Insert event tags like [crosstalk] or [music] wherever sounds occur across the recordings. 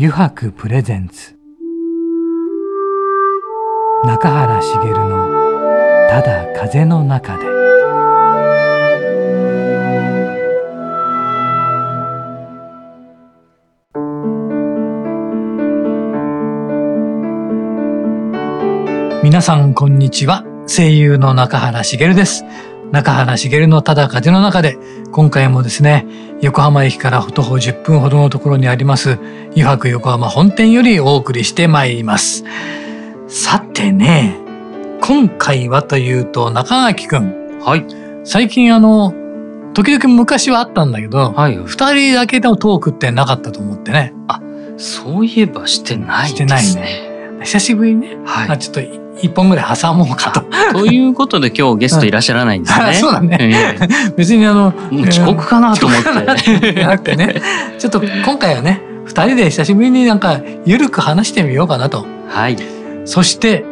油白プレゼンツ。中原茂の「ただ風の中で」皆さんこんにちは。声優の中原茂です。中原茂のただ風の中で今回もですね横浜駅から徒歩10分ほどのところにあります湯泊横浜本店よりお送りしてまいります。さてね今回はというと中垣くん。はい。最近あの時々昔はあったんだけど、はい。二人だけのトークってなかったと思ってね。そういえばしてないしてないですね。ね久しぶりにね、はい。あちょっと一本ぐらい挟もうかと [laughs] ということで今日ゲストいらっしゃらないんですね。[laughs] そうだねえ別にあの遅刻かなと思っ遅刻かなじて。ゃなくてね [laughs] ちょっと今回はね二人で久しぶりになんかゆるく話してみようかなとはい。そして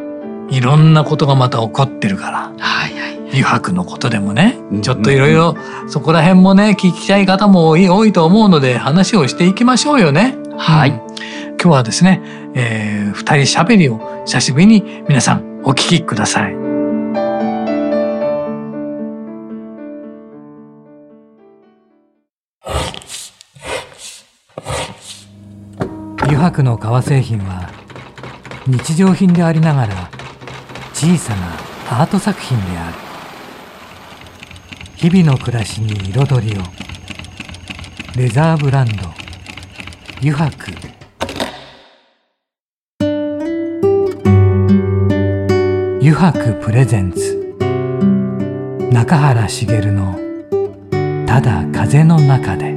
いろんなことがまた起こってるからはいはい。油白のことでもねうんちょっといろいろそこら辺もね聞きたい方も多い多いと思うので話をしていきましょうよね。はいうん今日はですね、えー、二人しゃべりを久しぶりに皆さんお聞きください。油白の革製品は日常品でありながら小さなアート作品である。日々の暮らしに彩りを。レザーブランド油白。油白プレゼンツ中原茂の「ただ風の中で」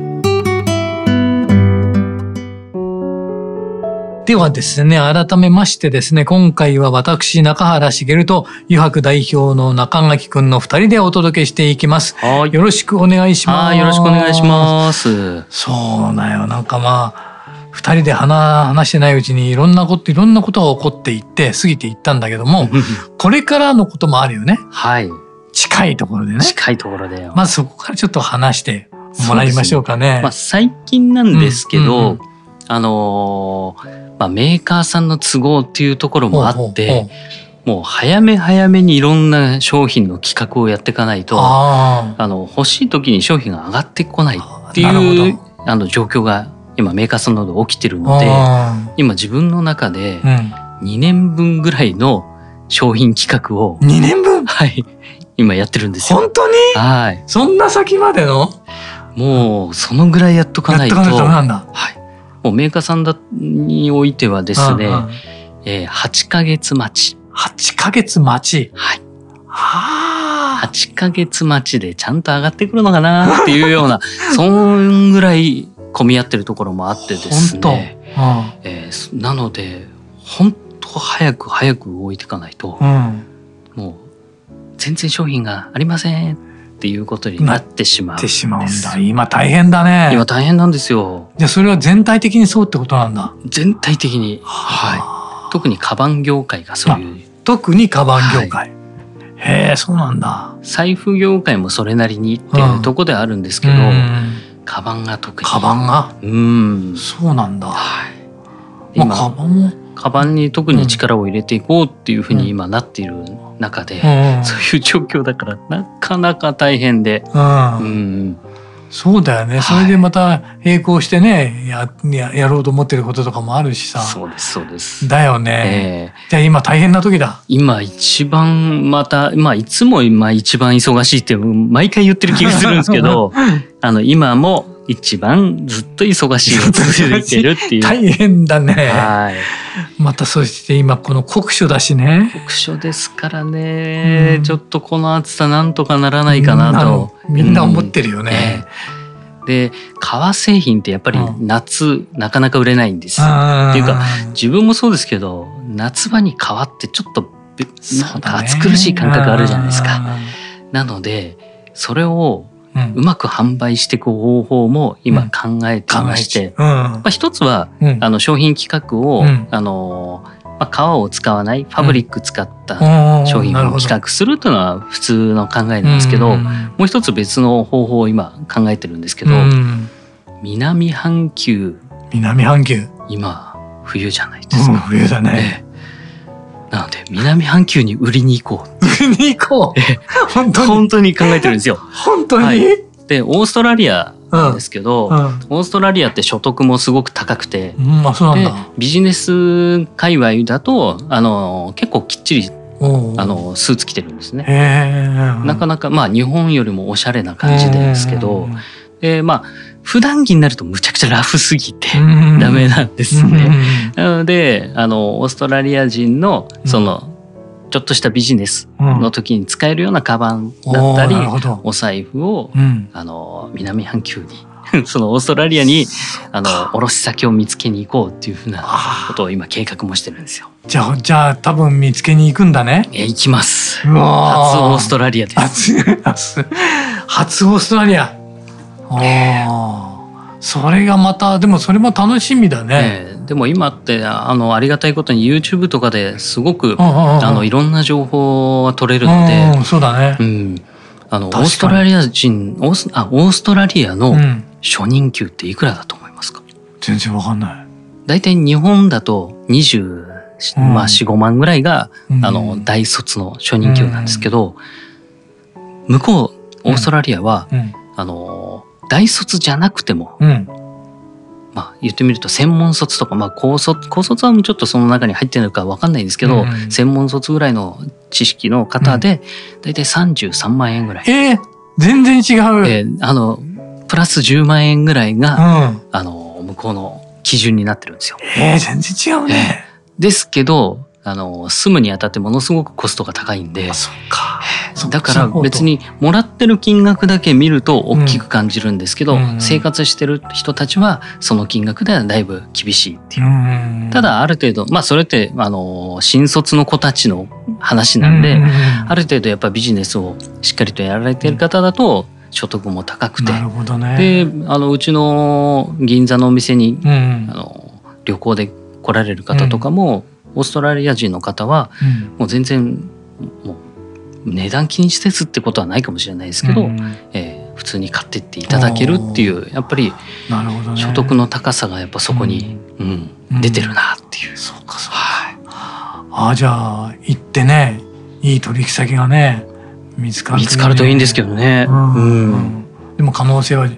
ではですね、改めましてですね、今回は私、中原茂と油白代表の中垣くんの二人でお届けしていきます。はい。よろしくお願いします。はい。よろしくお願いします。そうだよ。なんかまあ、二人で話話してないうちにいろんなこと、いろんなことが起こっていって、過ぎていったんだけども、これからのこともあるよね。はい。近いところでね。近いところで。まずそこからちょっと話してもらいましょうかね。まあ最近なんですけうんうんうどん、あのーまあメーカーさんの都合っていうところもあほうほうほうって、もう早め早めにいろんな商品の企画をやっていかないと、ああの欲しい時に商品が上がってこないっていうほあの状況が今メーカーさんなど起きてるあ。のであ今自分の中でー2年分ぐらいの商品企画をうん。2年分？はい今やってるんですよ。本当に？はいそんな先までの？もうそのぐらいやっとかないとやっとかないとなんだ。はい、もうメーカーさんだにおいてはですね、うんうんえー8ヶ月待ち、8ヶ月待ち？はい、はあ。8ヶ月待ちでちゃんと上がってくるのかなっていうような [laughs] そんぐらい混み合ってるところもあってです本当？ね、えーそなので本当早く早く動いていかないとうん。うん。もう全然商品がありませんっていうことになってしまうしまうんだ。今大変だね。今大変なんですよじゃあそれは全体的にそうってことなんだ。全体的に、はい、い。特にカバン業界がそういう特にカバン業界。へえ、そうなんだ。財布業界もそれなりにっていうとこではあるんですけど、うんカバンが特に。カバンが？うん。そうなんだ。はい。まあ、カ今バンも？カバンに特に力を入れていこうっていうふうに今なっている中で、うん。そういう状況だからなかなか大変で、うん。うん、そうだよね。それでまた並行してね、や、ややろうと思ってることとかもあるしさ。そうですそうです。だよね。えーじゃあ今大変な時だ。今一番またまあいつも今一番忙しいって毎回言ってる気がするんですけど [laughs] あの今も一番ずっと忙しいが続いてるっていう。大変だね。はいまたそして今この酷暑だしね。酷暑ですからね、うんちょっとこの暑さなんとかならないかなと。みんな思ってるよね。ええで革製品ってやっぱりうん夏、なかなか売れないんです。っていうか自分もそうですけど夏場に革ってちょっと暑苦しい感覚あるじゃないですか。なのでそれをうまく販売していく方法も今うん。考えていまして、う。ん。まあ、一つはうん。あの商品企画を、うん。あのまあ、革を使わないファブリック使ったうん。商品を企画するというのは普通の考えなんですけど、うん。もう一つ別の方法を今考えてるんですけど、うん。南半球。南半球。今冬じゃないですうんか。冬だね。なので南半球に売りに行こう冬に行こう。本当に。本当に考えてるんですよ。本当に。はいでオーストラリアなんですけど、うん。オーストラリアって所得もすごく高くて、うん、まあそうなんでだ。ビジネス界隈だとあの結構きっちりあ、のスーツ着てるんですね。なかなかまあ日本よりもおしゃれな感じですけど、でまあ普段着になるとむちゃくちゃラフすぎてうんダメなんですうんね。なのであのオーストラリア人のそのちょっとしたビジネスうんの時に使えるようなカバンだったり、おーなるほど。お財布をうん。あの南半球に [laughs] そのオーストラリアにあの卸先を見つけに行こうっていうふうなあことを今計画もしてるんですよ。じゃあ、じゃあ多分見つけに行くんだね。え行きます。初オーストララリアです。初オーストラリア。ああ。それがまた、でもそれも楽しみだね。ええでも今ってあのありがたいことに YouTube とかですごくうんうんうんあのいろんな情報が取れるので、うん、そうだねう。ん、あのオーストラリア人オースあオーストラリアのうん。初任給っていくらだと思いますか？全然わかんない。大体日本だと20、うんまあ45万ぐらいが、うんあの大卒の初任給なんですけど、向こうオーストラリアは、うん。あの大卒じゃなくても、うん。まあ、言ってみると専門卒とか、まあ、高卒高卒はもうちょっとその中に入ってるのかわかんないんですけど、うん専門卒ぐらいの知識の方で、大体33万円ぐらい。えー、全然違う。であのプラス10万円ぐらいが、うん。あの向こうの基準になってるんですよ。えー、全然違うね。ですけどあの住むにあたってものすごくコストが高いんでだから別にもらってる金額だけ見ると大きく感じるんですけど、うん。生活してる人たちはその金額ではだいぶ厳しいっていう。うん。た、だある程度まあそれってあの新卒の子たちの話なんで、うある程度やっぱビジネスをしっかりとやられてる方だと所得も高くて、なるほどね。であのうちの銀座のお店にうん。あの旅行で来られる方とかも、オーストラリア人の方はうん。もう全然もう値段気にせずってことはないかもしれないですけど、うん。えー普通に買ってっていただけるっていうやっぱり。所得の高さがやっぱそこに、うん。うん出てるなっていう。そうかそうか。あじゃあ行ってねいい取引先がね見つかる見つかるといいんですけどね。うん。うん。でも可能性は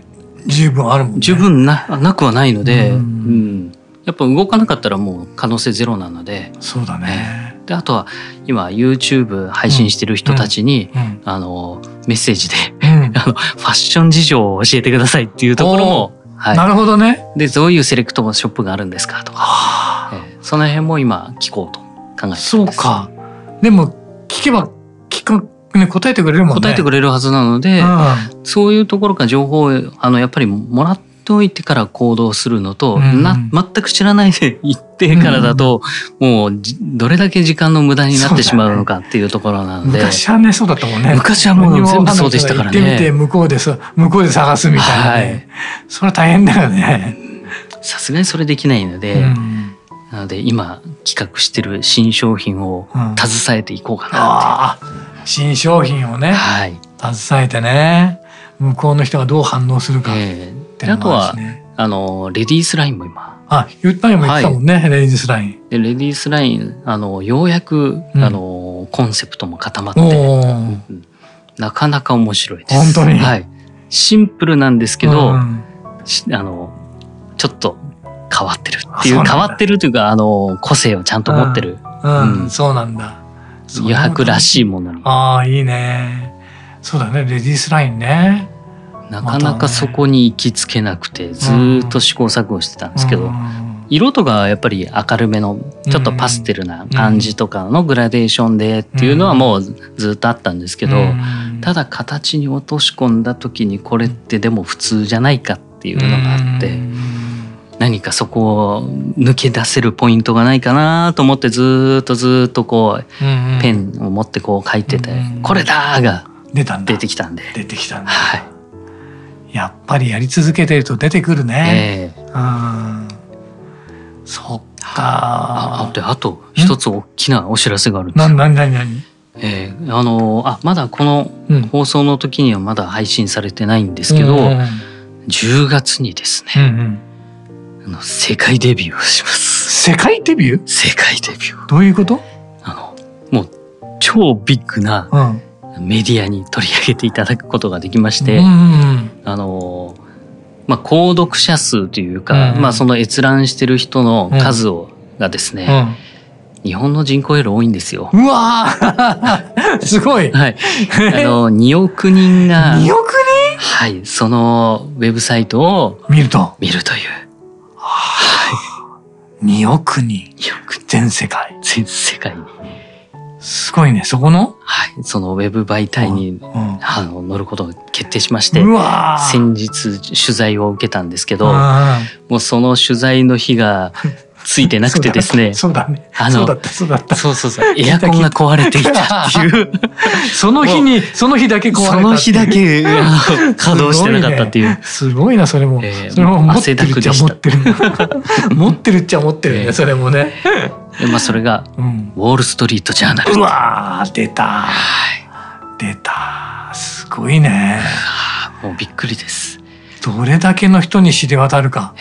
十分あるもんね。十分ななくはないので、うん。うんやっぱ動かなかったらもう可能性ゼロなのでそうだね。であとは今 YouTube 配信してる人たちに、うん。あのメッセージでうん [laughs] あのファッション事情を教えてくださいっていうところも、は、ないるほどね。でどういうセレクトショップがあるんですかとか、はあえーその辺も今聞こうと考えてるんですそうか。でも聞けば聞くね答えてくれるもんね。答えてくれるはずなので、うそういうところから情報をあのやっぱりもらっておいてから行動するのと、うんな全く知らないで [laughs] 行ってからだと、もうじどれだけ時間の無駄になってしまうのかっていうところなのん。で、昔はねそうだったもんね。昔はもう全部そうでしたからね行ってみて向こうでさ向こうで探すみたいなね。はいそれは大変だよね。さすがにそれできないので、うんなので今企画してる新商品をうん携えていこうかなああ新商品をって。ねはい。携えてね向こうの人がどう反応するかっえーてのであとはもあるしね。あのレディースラインも今あ言ったよも言ってたもんね、レディースライン。でレディースラインあのようやく、うんあのコンセプトも固まって。うんなかなか面白いです。本当に？はい。シンプルなんですけど、うんしあのちょっと変わってるっていう変わってるというかあの個性をちゃんと持ってるうんうんそうなんだ。余白らい。しいものにああいいね。そうだねレディースラインね。なかなかそこに行きつけなくてずーっと試行錯誤してたんですけど、うん。色とかやっぱり明るめのちょっとパステルな感じとかのグラデーションでっていうのはもうずっとあったんですけど、うん。ただ形に落とし込んだ時にこれってでも普通じゃないかっていうのがあって、うん何かそこを抜け出せるポイントがないかなと思ってずーっとずーっとこううんペンを持ってこう書いててうん「これだ!」が出てきたんで。出てきたんだ。はいやっぱりやり続けてると出てくるね。ええうん。そっああか。であと一つ大きなお知らせがあるんですなよ。なになになに？ええあのあまだこのうん。放送の時にはまだ配信されてないんですけど、うんうん10月にですうね、んあの世界デビューをします。世界デビュー？世界デビュー。どういうこと？あの、もう超ビッグなうん。メディアに取り上げていただくことができまして、うんうんあの、まあ、購読者数というか、うんまあ、その閲覧してる人の数を、がですね、うん。日本の人口より多いんですよ。うわー [laughs] すごい。はい。あの、[laughs] 2億人が、2億はい、そのウェブサイトを人見ると。見るという。2億人。2億人全世界。全世界に。すごいね。そこの？はい。そのウェブ媒体に、うん。あの、乗ることが決定しまして、先日取材を受けたんですけど、うんもうその取材の日がついてなくてですね、[laughs] そうだね。あのそうだった、そうだった。そうそうそう、エアコンが壊れてい [laughs] たっていう、その日に、その日だけ壊れたその日だけ稼働してなかったっていう。すごいな、それも。えーそれも持ってるっちゃ汗だく持ってる。持ってるっちゃ持ってるね、[laughs] えーそれもね。でまあそれがうん。ウォール・ストリート・ジャーナル。うわー、出た。はい出た。すごいね。もうびっくりです。どれだけの人に知れ渡るか。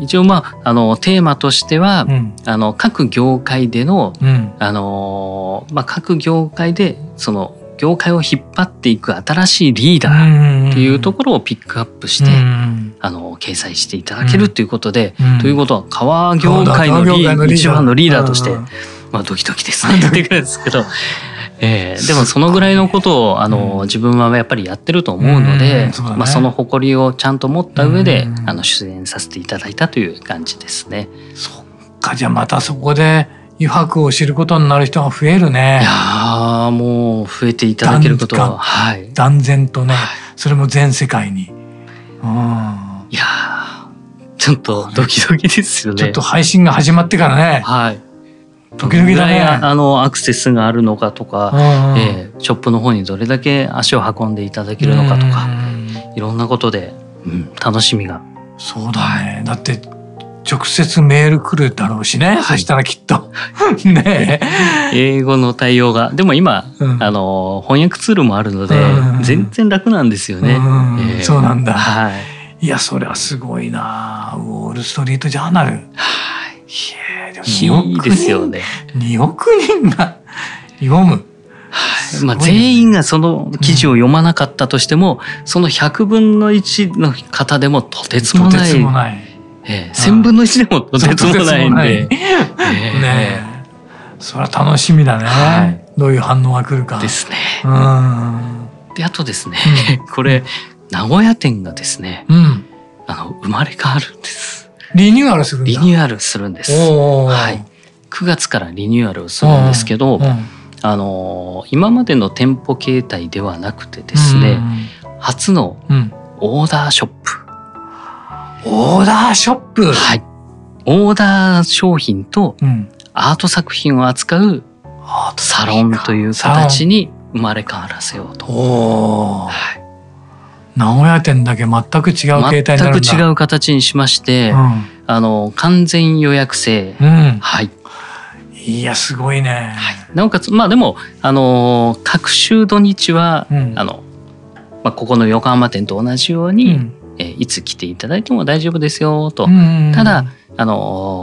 一応まああのテーマとしては、うん。あの各業界でのうん。あのまあ各業界でその業界を引っ張っていく新しいリーダーっていうところをピックアップして、うんあの掲載していただけるということで、うんということは革業界のリーダー一番のリーダーとして、うんまあドキドキですね言 [laughs] ってくるんですけど、えーでもそのぐらいのことをあの、うん自分はやっぱりやってると思うので、うねまあその誇りをちゃんと持った上で、うんあの出演させていただいたという感じですね。そっか、じゃあまたそこで余白を知ることになる人が増えるいねや。ーもう増えていただけること断ははい。断然とね。それも全世界に。うん。いやーちょっとドキドキですよね。ちょっと配信が始まってからね。はい。ドキドキだねあのアクセスがあるのかとか、うんえーショップの方にどれだけ足を運んでいただけるのかとか、うんいろんなことで、うん、楽しみが。そうだね。だって、直接メール来るだろうしね。そしたらきっと。[laughs] ね英語の対応がでも今、うんあの翻訳ツールもあるので、うん全然楽なんですよね。うんえーそうなんだはい。いや、それはすごいなウォールストリートジャーナル。はい。ひえ、でも2億いいですよね。2億人が読む。はいまあ、全員がその記事を読まなかったとしても、その100分の1の方でもとてつもとない。てつもない。ええ1000分の1でもとてつもないんで。ねえ。それは楽しみだね。はいどういう反応が来るか。ですね。うん。で、あとですね、[laughs] これ、名古屋店がですね、うん。あの、生まれ変わるんです。リニューアルするんだ。リニューアルするんです。はい。9月からリニューアルをするんですけど、うんあのー今までの店舗形態ではなくてですね、初のうんうんオーダーショップ。オーダーショップ？はい。オーダー商品とうん。アート作品を扱うあサロンという形に生まれ変わらせようと。はい名古屋店だけ全く違う形態になるんだ。全く違う形にしまして、あの完全予約制、うん。うん。はい、いや、すごいね。なおかつまあでもあのー各週土日は、うんあのまあ、ここの横浜店と同じように、うんえーいつ来ていただいても大丈夫ですよと、うんただ、あの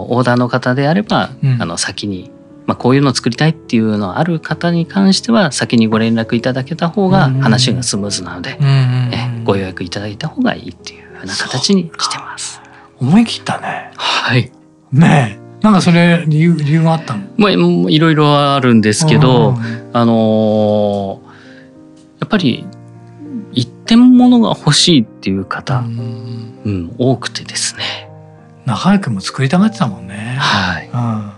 ーオーダーの方であれば、うんあの先に、まあ、こういうのを作りたいっていうのある方に関しては先にご連絡いただけた方がうん話がスムーズなので、えーご予約いただいた方がいいっていうふうな形にしてます。思い切ったね。はいねえ。なんかそれ理由理由があったの？まあ、いろいろあるんですけど、うんあのーやっぱり一点物が欲しいっていう方、うんうん多くてですね、中居君も作りたがってたもんね。はい、うん。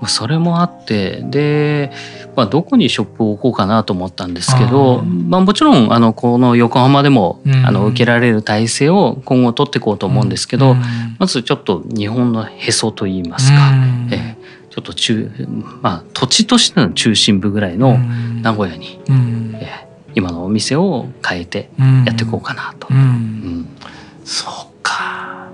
まあそれもあってで、まあ、どこにショップを置こうかなと思ったんですけど、うんまあ、もちろんあのこの横浜でも、うん。あの受けられる体制を今後取っていこうと思うんですけど、うん。まずちょっと日本のへそといいますか、うん。ええちょっと中、まあ、土地としての中心部ぐらいの名古屋に、うん。ええ今のお店を変えてうん。やっていこうかなと。うん。うん。そうか。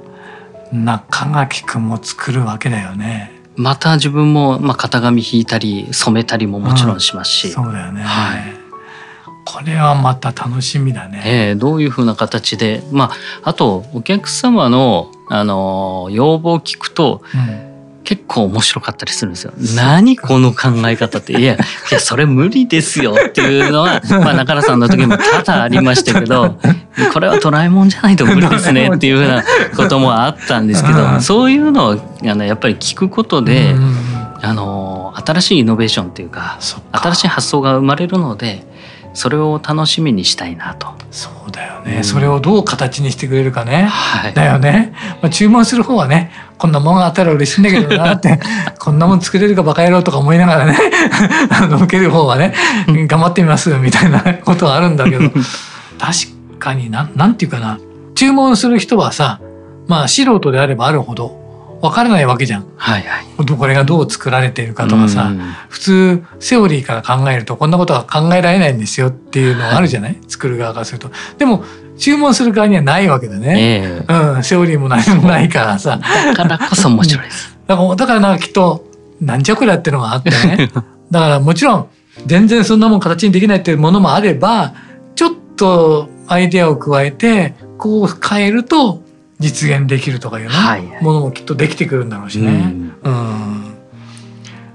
中垣君も作るわけだよね。また自分も、まあ、型紙引いたり染めたりももちろんしますし、そうだよね。はい。これはまた楽しみだね。ええどういうふうな形で、まあ、あとお客様のあの要望を聞くとうん結構面白かったりするんですよ。何この考え方って。いや、いや、それ無理ですよっていうのは、[laughs] まあ中原さんの時も多々ありましたけど、これはドラえもんじゃないと無理ですねっていうふうなこともあったんですけうど、んそういうのをあのやっぱり聞くことで、あの、新しいイノベーションっていうか新しい発想が生まれるので、それを楽しみにしたいなと。そうだよね、うん。それをどう形にしてくれるかね。はい。だよね、まあ、注文する方はねこんなもんがあったら嬉しいんだけどなって [laughs] こんなもん作れるかバカ野郎とか思いながらね [laughs] あの受ける方はね頑張ってみますみたいなことはあるんだけど。確かになんなんていうかな。注文する人はさまあ素人であればあるほどわからないわけじゃんはいはい。これがどう作られているかとかさ、うん普通セオリーから考えるとこんなことは考えられないんですよっていうのがあるじゃない、作る側からすると。でも注文する側にはないわけだね。ええうん、セオリーも何もないからさ。だからこそ面白いです。だから、だからなんかきっと、なんじゃこりゃってのがあってね。[laughs] だからもちろん、全然そんなもん形にできないっていうものもあれば、ちょっとアイデアを加えて、こう変えると実現できるとかいうね、はいはいものもきっとできてくるんだろうしね。うんうん。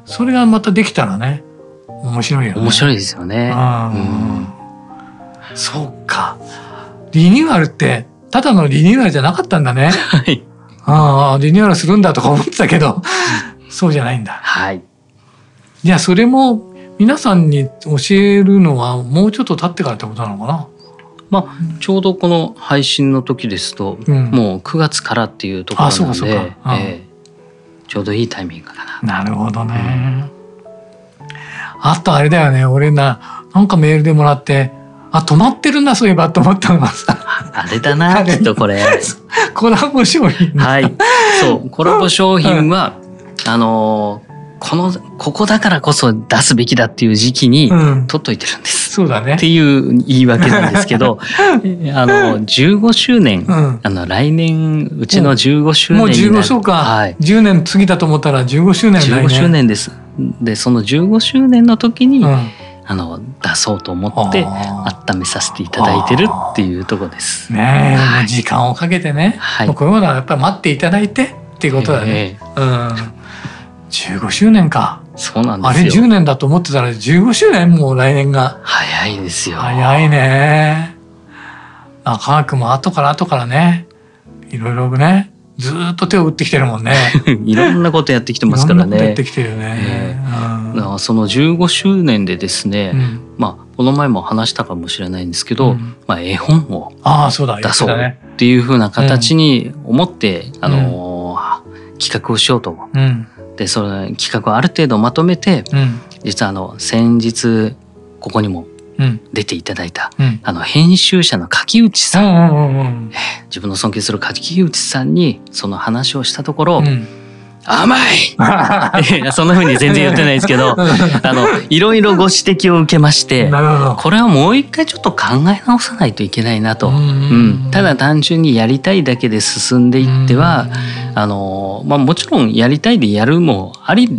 それがまたできたらね、面白いよね。面白いですよね。うんそうか。リニューアルって、ただのリニューアルじゃなかったんだね。[laughs] はい。ああ、リニューアルするんだとか思ってたけど、そうじゃないんだ。はい。いや、それも皆さんに教えるのはもうちょっと経ってからってことなのかな？まあ、ちょうどこの配信の時ですと、うんもう9月からっていうところなので、ちょうどいいタイミングかな。なるほどね。あとあれだよね、俺な、なんかメールでもらって、あ、止まってるんだ、そういえばと思ったのがさ、あれだな、きっとこれ。[laughs] コラボ商品。はい。そう、コラボ商品は、あのーこの、ここだからこそ出すべきだっていう時期にうん。取っといてるんです。そうだねって。いう言い訳なんですけど、[laughs] あの、15周年、うん。あの、来年、うちの15周年もうになる。15そうか、はい。10年過ぎたと思ったら15周年来15周年です。で、その15周年の時に、うん、あの、出そうと思って、あ温めさせていただいてるっていうところです。ーねえ、はい時間をかけてね、はいこういうものはやっぱり待っていただいてっていうことだね、ええうん15周年かそうなんあれですよ。10年だと思ってたら15周年もう来年が。早いですよ。早いね。中川君も後から後からね。いろいろね。ずーっと手を打ってきてるもんね。[laughs] いろんなことやってきてますからね。いろんなことやって。きてるよね、えうん。その15周年でですね、うん。まあこの前も話したかもしれないんですけど、うん。まあ絵本を出そうっていう風な形に思って、あのー企画をしようとうんでその企画をある程度まとめてうん。実はあの先日ここにもうん。出ていただいたうん。あの編集者の柿内うさん自分の尊敬する柿内さんにその話をしたところ、うん甘い。[laughs] そんな風に全然言ってないですけど [laughs] あのいろいろご指摘を受けましてこれはもう一回ちょっと考え直さないといけないなと、ううんん。ただ単純にやりたいだけで進んでいっては、あのまあ、もちろんやりたいでやるもあり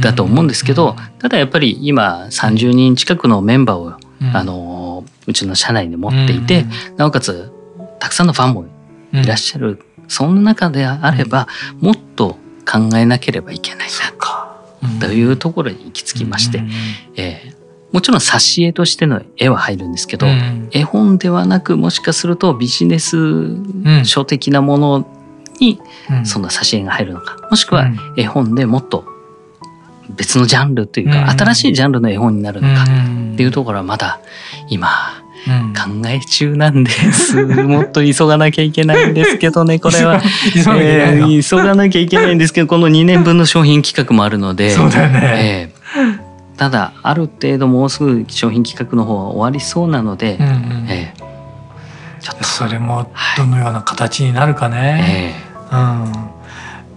だと思うんですけど、ただやっぱり今30人近くのメンバーを、あのうちの社内で持っていて、なおかつたくさんのファンもいらっしゃる、そんな中であればもっと考えなければいけないなというところに行き着きまして、えーもちろん挿絵としての絵は入るんですけど、絵本ではなくもしかするとビジネス書的なものにその挿絵が入るのかもしくは絵本でもっと別のジャンルというか、うん。新しいジャンルの絵本になるのかっっていうところはまだ今うん考え中なんです。もっと急がなきゃいけないんですけどね、[laughs] これは。急がなきゃいけないのえー急がなきゃいけないんですけど、この2年分の商品企画もあるので、そうだよね。えーただ、ある程度もうすぐ商品企画の方は終わりそうなので、うんうんえーちょっと、それもどのような形になるかね。えうん。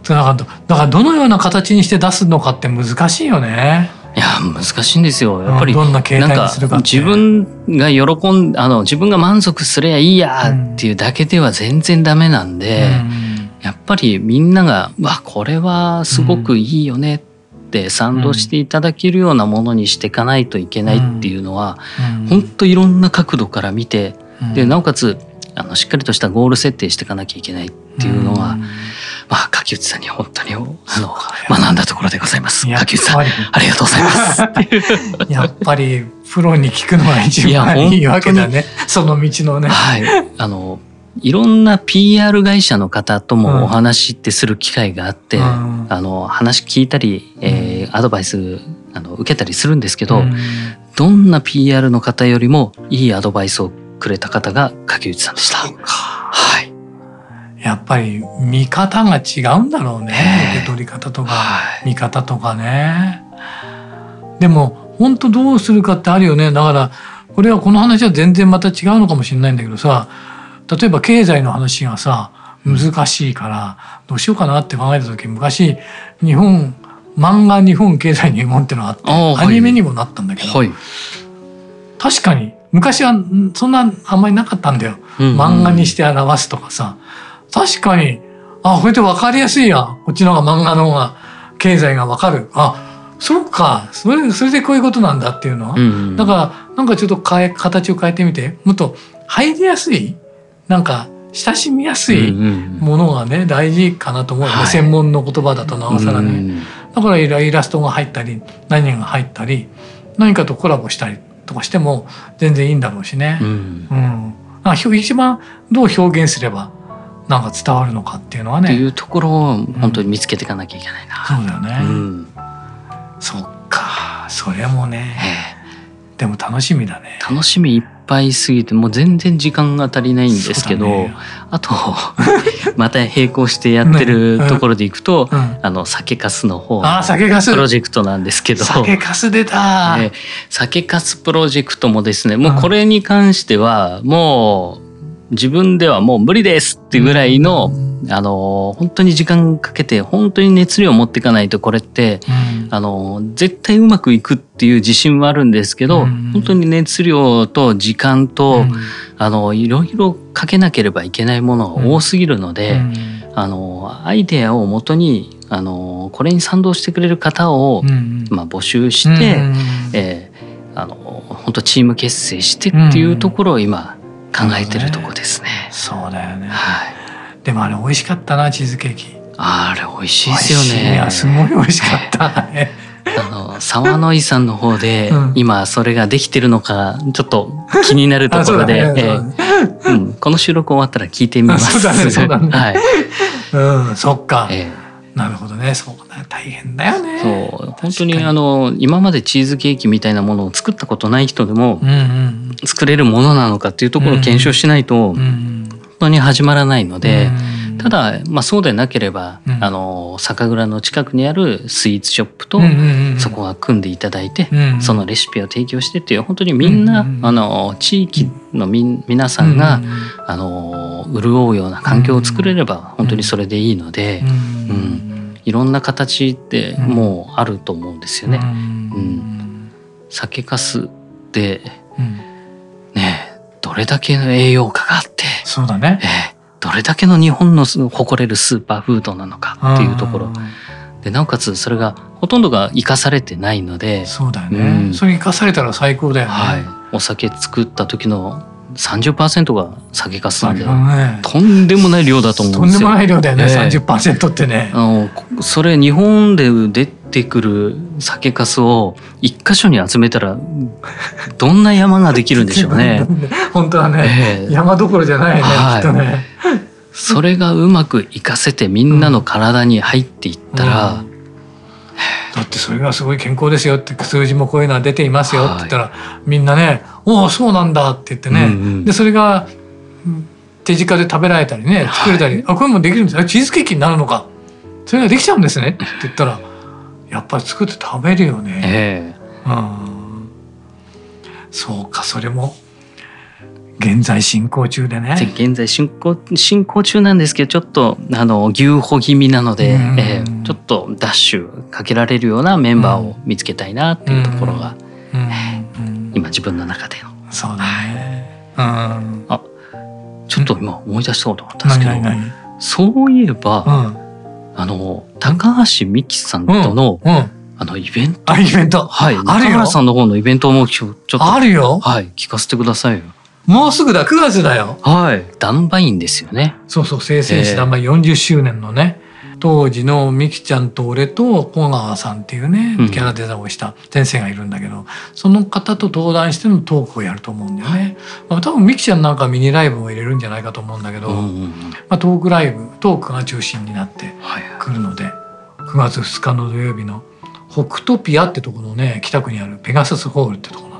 だからだからどのような形にして出すのかって難しいよね。ーいや、難しいんですよ。やっぱり、うんどんなんか。自分が喜んあの自分が満足すればいいやっていうだけでは全然ダメなんで、うん。やっぱりみんなが「わこれはすごくいいよね」って賛同していただけるようなものにしていかないといけないっていうのは、うん。ほん。といろんな角度から見てうん。でなおかつあのしっかりとしたゴール設定していかなきゃいけないっていうのは、まあ柿内さんに本当にあの学んだところでございます。柿内さんありがとうございます。[laughs] やっぱりプロに聞くのが一番いいわけだね。その道のね。はい。あのいろんな PR 会社の方ともお話ってする機会があって、うん、あの話聞いたり、えー、アドバイスあの受けたりするんですけど、うん、どんな PR の方よりもいいアドバイスをくれた方が柿内さんでした。はい。やっぱり見方が違うんだろうね。受け取り方とか、見方とかね。でも本当どうするかってあるよね。だからこれはこの話は全然また違うのかもしれないんだけどさ、例えば経済の話がさ難しいからどうしようかなって考えた時昔日本漫画日本経済入門っていうのがあってアニメにもなったんだけど、はい、確かに昔はそんなあんまりなかったんだよ、うんうん、漫画にして表すとかさ確かに。あこれって分かりやすいやこっちの方が漫画の方が経済が分かる。あそっか。それそれでこういうことなんだっていうのは、うんうん、だからなんかちょっと変え形を変えてみて。もっと入りやすい。なんか親しみやすいものがね、大事かなと思うはい、専門の言葉だとなおさらね。だからイラストが入ったり何が入ったり何かとコラボしたりとかしても全然いいんだろうしね。うん、うん、一番どう表現すればなんか伝わるのかっていうのはね。っていうところを本当に見つけていかなきゃいけないな。そうだよね。うん、そっか。それもね。でも楽しみだね。楽しみいっぱいすぎてもう全然時間が足りないんですけど、ね、あと [laughs] また並行してやってるところでいくと、うん、あの酒粕の方のプロジェクトなんですけど。酒粕出た、え酒粕プロジェクトもですねもうこれに関してはもう自分ではもう無理ですっていうぐらいの、うん、あの本当に時間かけて本当に熱量を持っていかないとこれって、うん、あの絶対うまくいくっていう自信はあるんですけど、うん、本当に熱量と時間と、あのいろいろかけなければいけないものが多すぎるので、あのアイデアをもとにあのこれに賛同してくれる方を、まあ、募集して、うん、えー、あの本当チーム結成してっていうところを今、考えてるとこですね。そうだよね。はい。でもあれ美味しかったなチーズケーキ。あれ美味しいですよね。すごい美味しかった。あの沢の井さんの方で、今それができてるのかちょっと気になるところで、ねうん、この収録終わったら聞いてみます。そうだね、そうだね。はい。うん、そっか。えーなるほどねそうだ大変だよね。そう。本当にあの今までチーズケーキみたいなものを作ったことない人でも、作れるものなのかっていうところを検証しないと、本当に始まらないので、ただ、まあ、そうでなければ、うん、あの酒蔵の近くにあるスイーツショップと、そこが組んでいただいて、うんうん、そのレシピを提供してっていう本当にみんな、うんうん、あの地域のみ皆さんが、うんうん、あの潤うような環境を作れれば本当にそれでいいので、うんいろんな形ってもうあると思うんですよね。うん、酒粕ってねどれだけの栄養価があってそうだね、えー、どれだけの日本の誇れるスーパーフードなのかっていうところ。でなおかつそれがほとんどが生かされてないのでそうだよね、うん、それ生かされたら最高だよね、はい、お酒作った時の30%が酒粕なんで、ね、とんでもない量だと思うんですよ。とんでもない量だよね、えー、30%ってね。あのそれ日本で出てくる酒粕を一箇所に集めたらどんな山ができるんでしょうね。[laughs] 本当はね、えー、山どころじゃないね、はい、きっとね。それがうまく活かせてみんなの体に入っていったら、うんだってそれがすごい健康ですよって数字もこういうのは出ていますよって言ったら、はい、みんなね「おおそうなんだ」って言ってね、うんうん、でそれが手近で食べられたりね作れたり「はい、あこれもできるんですチーズケーキになるのかそれができちゃうんですね」って言ったらやっぱり作って食べるよね。えー、うん、そうかそれも現在進行中でね現在進行進行中なんですけどちょっとあの牛歩気味なので、えー、ちょっとダッシュかけられるようなメンバーを見つけたいなっていうところが、えー、今自分の中での。そうだね、うん、あちょっと今思い出したことがあったんですけど、そういえば、あの高橋美樹さんとの、あのイベント。あ、イベント。はい。あるよ。さんの方のイベントもちょっと。あるよ。はい。聞かせてくださいよ。もうすぐだ9月だよ。はい。ダンバインですよね。そうそう生鮮誌ダンバイン40周年のね。当時のミキちゃんと俺と小川さんっていうねうん。キャラデザインをした先生がいるんだけど、その方と登壇してのトークをやると思うんだよね、まあ、多分ミキちゃんなんかミニライブも入れるんじゃないかと思うんだけど、うんうんうん。まあ、トークライブトークが中心になってはいくるので9月2日の土曜日の北トピアってところのね北区にあるペガサスホールってとこなんだけど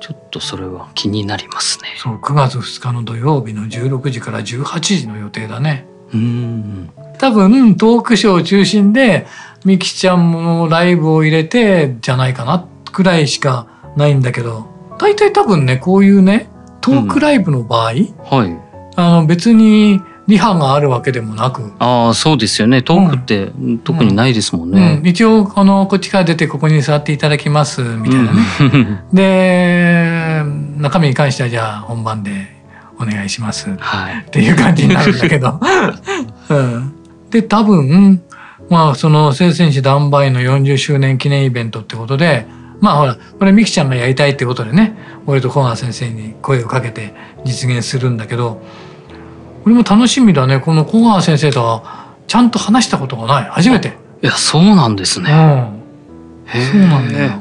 ちょっとそれは気になりますね。そう9月2日の土曜日の16時から18時の予定だね。うん。多分トークショー中心でミキちゃんもライブを入れてじゃないかなくらいしかないんだけど大体多分ねこういうねトークライブの場合、はい。あの別にリハがあるわけでもなく、ああそうですよね。トークって特にないですもんね。うん、一応あのこっちから出てここに座っていただきますみたいなね、うん。[laughs] で中身に関してはじゃあ本番でお願いします。はい。っていう感じになるんだけど、[laughs] うん、で多分まあその生鮮誌ダンバイの40周年記念イベントってことでまあほらこれミキちゃんがやりたいってことでね俺と小川先生に声をかけて実現するんだけど俺も楽しみだね。この小川先生とはちゃんと話したことがない。初めて。いやそうなんですね。うん、そうなんだよ。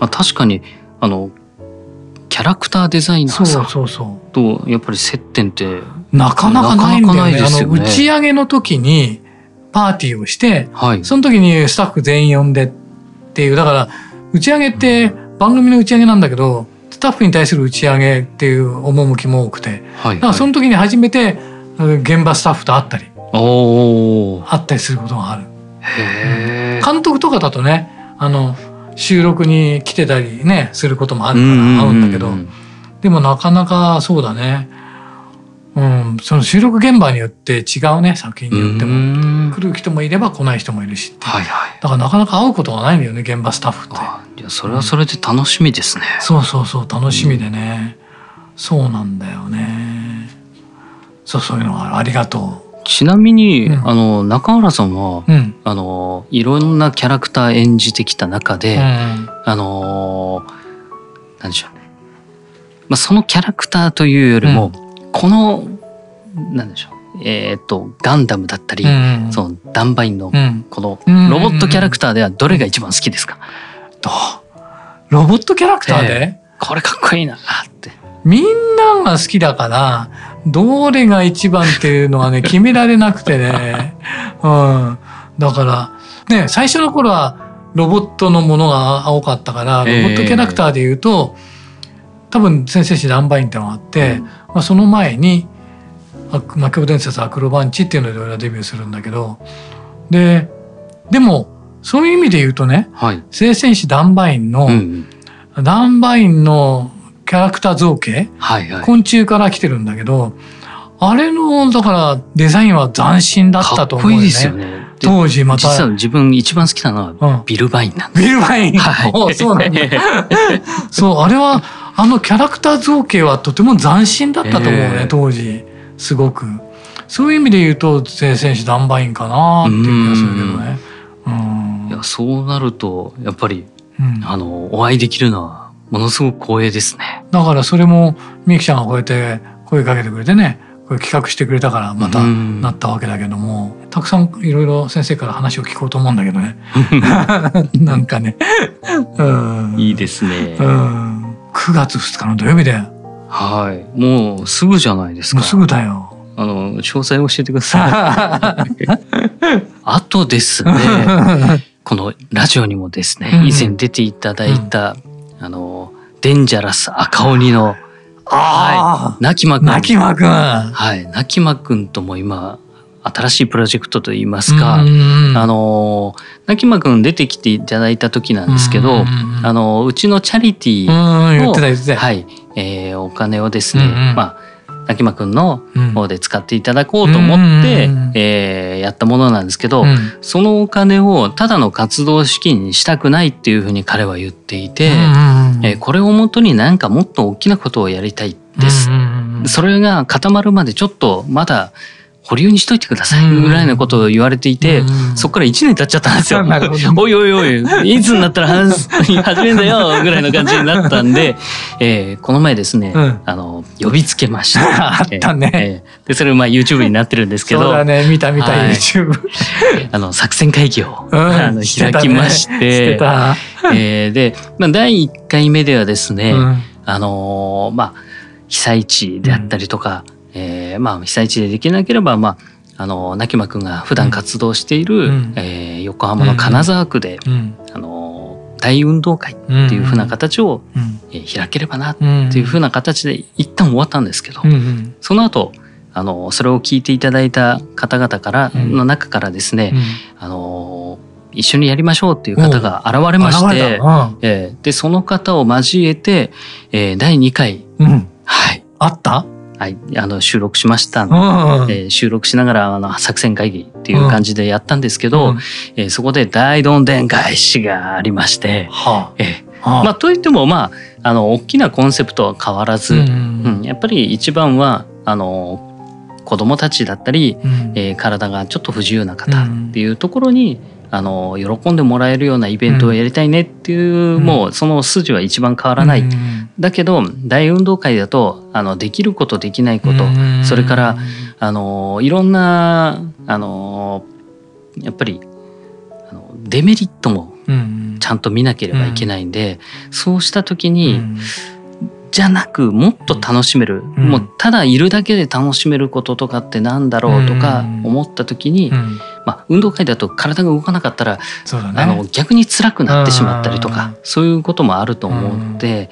あ確かにあのキャラクターデザイナそうーさんそうそとやっぱり接点ってう。なかなかないんだよね。なかなかよね。あの打ち上げの時にパーティーをして、はい。その時にスタッフ全員呼んでっていう、だから打ち上げって番組の打ち上げなんだけど、スタッフに対する打ち上げっていう趣も多くて、はいだからその時に初めてうん現場スタッフと会ったり、会ったりすることがある。監督とかだとね、あの、収録に来てたりね、することもあるから会うんだけど、でもなかなかそうだね。うん、その収録現場によって違うね、作品によっても。も来る人もいれば来ない人もいるしはいはいだからなかなか会うことがないんだよね、現場スタッフって。あいやそれはそれで楽しみですね、そうそうそう、楽しみでね。そうなんだよね。そう、そういうのがありがとちなみに、うんあの中原さんは、う。うん。あのいろんなキャラクター演じてきた中で、うん。あのなんでしょうね、まあ、そのキャラクターというよりも、このなんでしょうえっ、とガンダムだったり、うん。そのダンバインのうん。このうんロボットキャラクターではどれが一番好きですか、ロボットキャラクターで、えこれかっこいいなって。みんなが好きだから、どれが一番っていうのはね、[laughs] 決められなくてね。うん。だから、ね、最初の頃はロボットのものが多かったから、ロボええットキャラクターで言うと、多分先生誌ナンバインってのがあって、うんまあ、その前に、あ魔境伝説アクロバンチっていうので俺はデビューするんだけど、で、でも、そういう意味で言うとね、はい。聖戦士ダンバインの、うんうん。ダンバインのキャラクター造形、はいはい。昆虫から来てるんだけど、あれの、だからデザインは斬新だったと思うよね。かっこいいですよね。で当時また。実は自分一番好きなのはうん、ビルバインなんです。ビルバイン？[laughs] はいおそうなんだ。[laughs] そう、あれは、あのキャラクター造形はとても斬新だったと思うね、ええ当時。すごく。そういう意味で言うと、聖戦士ダンバインかなっていう気がするけどね。うん。いやそうなるとやっぱりうんあのお会いできるのはものすごく光栄ですね。だからそれもミキちゃんがこうやって声かけてくれてねこれ企画してくれたからまたうんなったわけだけどもたくさんいろいろ先生から話を聞こうと思うんだけどね [laughs] なんかねうんいいですねう。ん9月2日の土曜日だよはい。もうすぐじゃないですか。もうすぐだよあの詳細を教えてください。[laughs] あとですね、このラジオにもですね、うん以前出ていただいた、あのデンジャラス赤鬼のあ泣きまくん。あ泣きまくん。はい、泣きまくんとも今新しいプロジェクトといいますか、うんあの泣きまくん出てきていただいた時なんですけど、うんあのうちのチャリティうーん言ってた言ってた。はい、えーお金をですね、まあ泣きまくんのうん。方で使っていただこうと思って、うんえーやったものなんですけど、うん。そのお金をただの活動資金にしたくないっていうふうに彼は言っていて、うんえーこれをもとになんかもっと大きなことをやりたいです。それが固まるまでちょっとまだ保留にしといてくださいぐらいのことを言われていて、そこから1年経っちゃったんですよ。[laughs] おいおいおい、いつになったら話始めんだよぐらいの感じになったんで、[laughs] えー、この前ですね、うん、あの、呼びつけました。[laughs] あったね。えー、で、それまあ YouTube になってるんですけど。そうだね、見た見た、はい、YouTube。あの、作戦会議を、うん、あの開きまして、てえー、で、まあ第1回目ではですね、うん、あのー、まあ、被災地であったりとか、えー、まあ被災地でできなければまああの泣間君が普段活動している、うん、えー、横浜の金沢区で、うん、あの大運動会っていうふうな形を、うん、えー、開ければなっていうふうな形で一旦終わったんですけど、うんうん、その後あのそれを聞いていただいた方々からの中からですね、あの一緒にやりましょうっていう方が現れまして、えー、でその方を交えて、えー、第2回、はい、あった？はい、あの収録しましたえー、収録しながらあの作戦会議っていう感じでやったんですけど、うん、えー、そこで大どんでん返しがありまして、はあ、えーはあ、まあ、といってもまああの大きなコンセプトは変わらず、うん、うん、やっぱり一番はあの子どもたちだったり、うん、えー、体がちょっと不自由な方っていうところに、あの喜んでもらえるようなイベントをやりたいねっていう、うん、もうその筋は一番変わらない、うん、だけど大運動会だとあのできることできないこと、うん、それからあのいろんなあのやっぱりあのデメリットもちゃんと見なければいけないんで、そうした時に、じゃなくもっと楽しめる、もうただいるだけで楽しめることとかってなんだろうとか思った時に、まあ、運動会だと体が動かなかったら、ね、あの逆に辛くなってしまったりとかそういうこともあると思って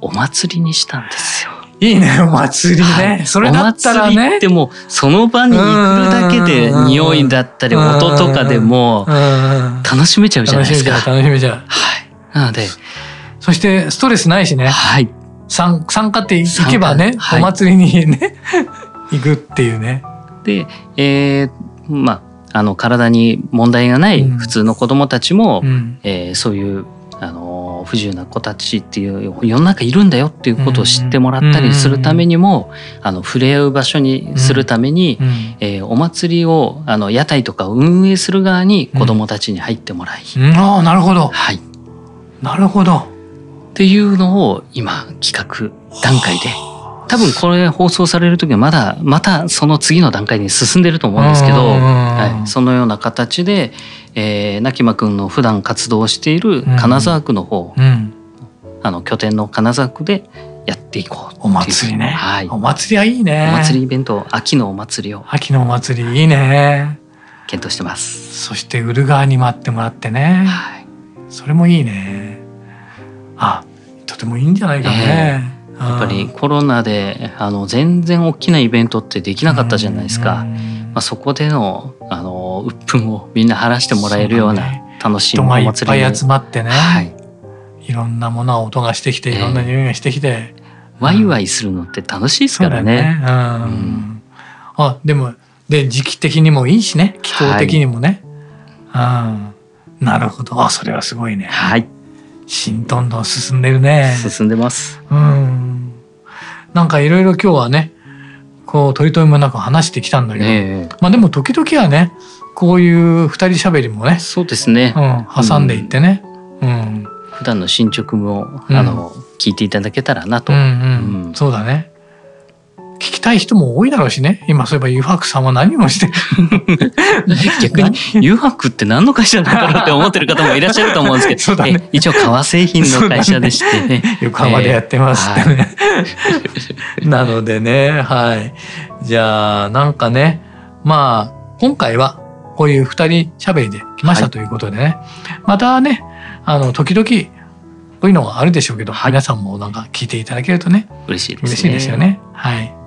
お祭りにしたんですよ。いいね [laughs] お祭りね、はい、それだったらね。お祭りってもその場に行くだけで匂いだったり音とかでも楽しめちゃうじゃないですか。楽しめちゃう。はい。なのでそしてストレスないしね。はい。参参加って行けばね、はい、お祭りにね [laughs] 行くっていうね。で、えー、まああの体に問題がない普通の子どもたちも、うん、えー、そういうあの不自由な子たちっていう世の中いるんだよっていうことを知ってもらったりするためにも、あの触れ合う場所にするために、うん、えー、お祭りをあの屋台とかを運営する側に子どもたちに入ってもらい、うん、ああなるほど、はい、なるほど。っていうのを今企画段階で多分これ放送される時はまだまたその次の段階に進んでると思うんですけど、はい、そのような形で、えー、泣間くんの普段活動している金沢区の方、うん、あの拠点の金沢区でやっていこうお祭りね、はい、お祭りはいいね。お祭りイベント秋のお祭りを。秋のお祭りいいね。検討してます。そして売る側に待ってもらってね、はい、それもいいね。あとてもいいんじゃないかね、えーやっぱりコロナであの全然大きなイベントってできなかったじゃないですか。まあ、そこでのあの鬱憤をみんな晴らしてもらえるような楽しいお祭り人がいっぱい集まってね、はい、いろんなもの音がしてきていろんな匂いがしてきて、えー、ワイワイするのって楽しいですからね。ね。うん、うん、あでもで時期的にもいいしね。気候的にもね。はい、うん、なるほど。あそれはすごいね。はい新どんどん進んでるね。進んでます。うん。なんかいろいろ今日はね、こう取り留めもなく話してきたんだけど、えー、まあでも時々はね、こういう二人喋りもね、そうですね。うん、挟んでいってね。うん。うん、普段の進捗も、あの、聞いていただけたらなと。うん、うんうん、そうだね。聞きたい人も多いだろうしね。今そういえばユファクさんは何をしてる？[laughs] 逆にユファクって何の会社なんだろうって思ってる方もいらっしゃると思うんですけど、[laughs] ね、一応革製品の会社でしてね。ね [laughs] 横浜でやってますってね。えー、なのでね、はい。じゃあ、なんかね、まあ、今回はこういう二人喋りで来ましたということでね、はい、またね、あの、時々、こういうのがあるでしょうけど、はい、皆さんもなんか聞いていただけるとね嬉しいですね嬉しいですよね。はい。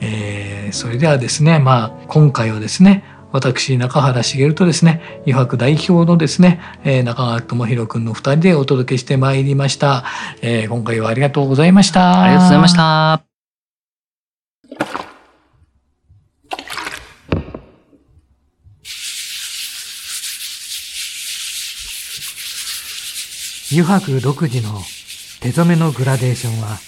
えー、それではですね、まあ、今回はですね、私、中原茂とですね、余白代表のですね、えー、中川智弘くんの二人でお届けしてまいりました。えー、今回はありがとうございました。ありがとうございました。油白独自の手染めのグラデーションは、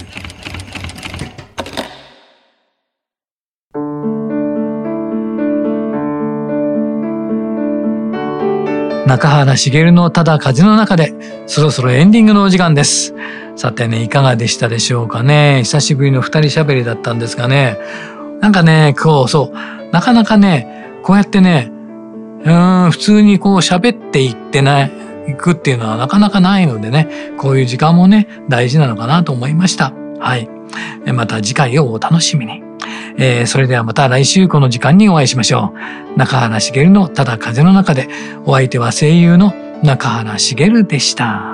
中原茂のただ風の中でそろそろエンディングのお時間です。さてね、いかがでしたでしょうかね。久しぶりの二人喋りだったんですがね。なんかね、こう、そう、なかなかね、こうやってね、うん、普通にこう喋っていってない、行くっていうのはなかなかないのでね、こういう時間もね、大事なのかなと思いました。はい。また次回をお楽しみに。えー、それではまた来週この時間にお会いしましょう。中原茂のただ風の中で、お相手は声優の中原茂でした。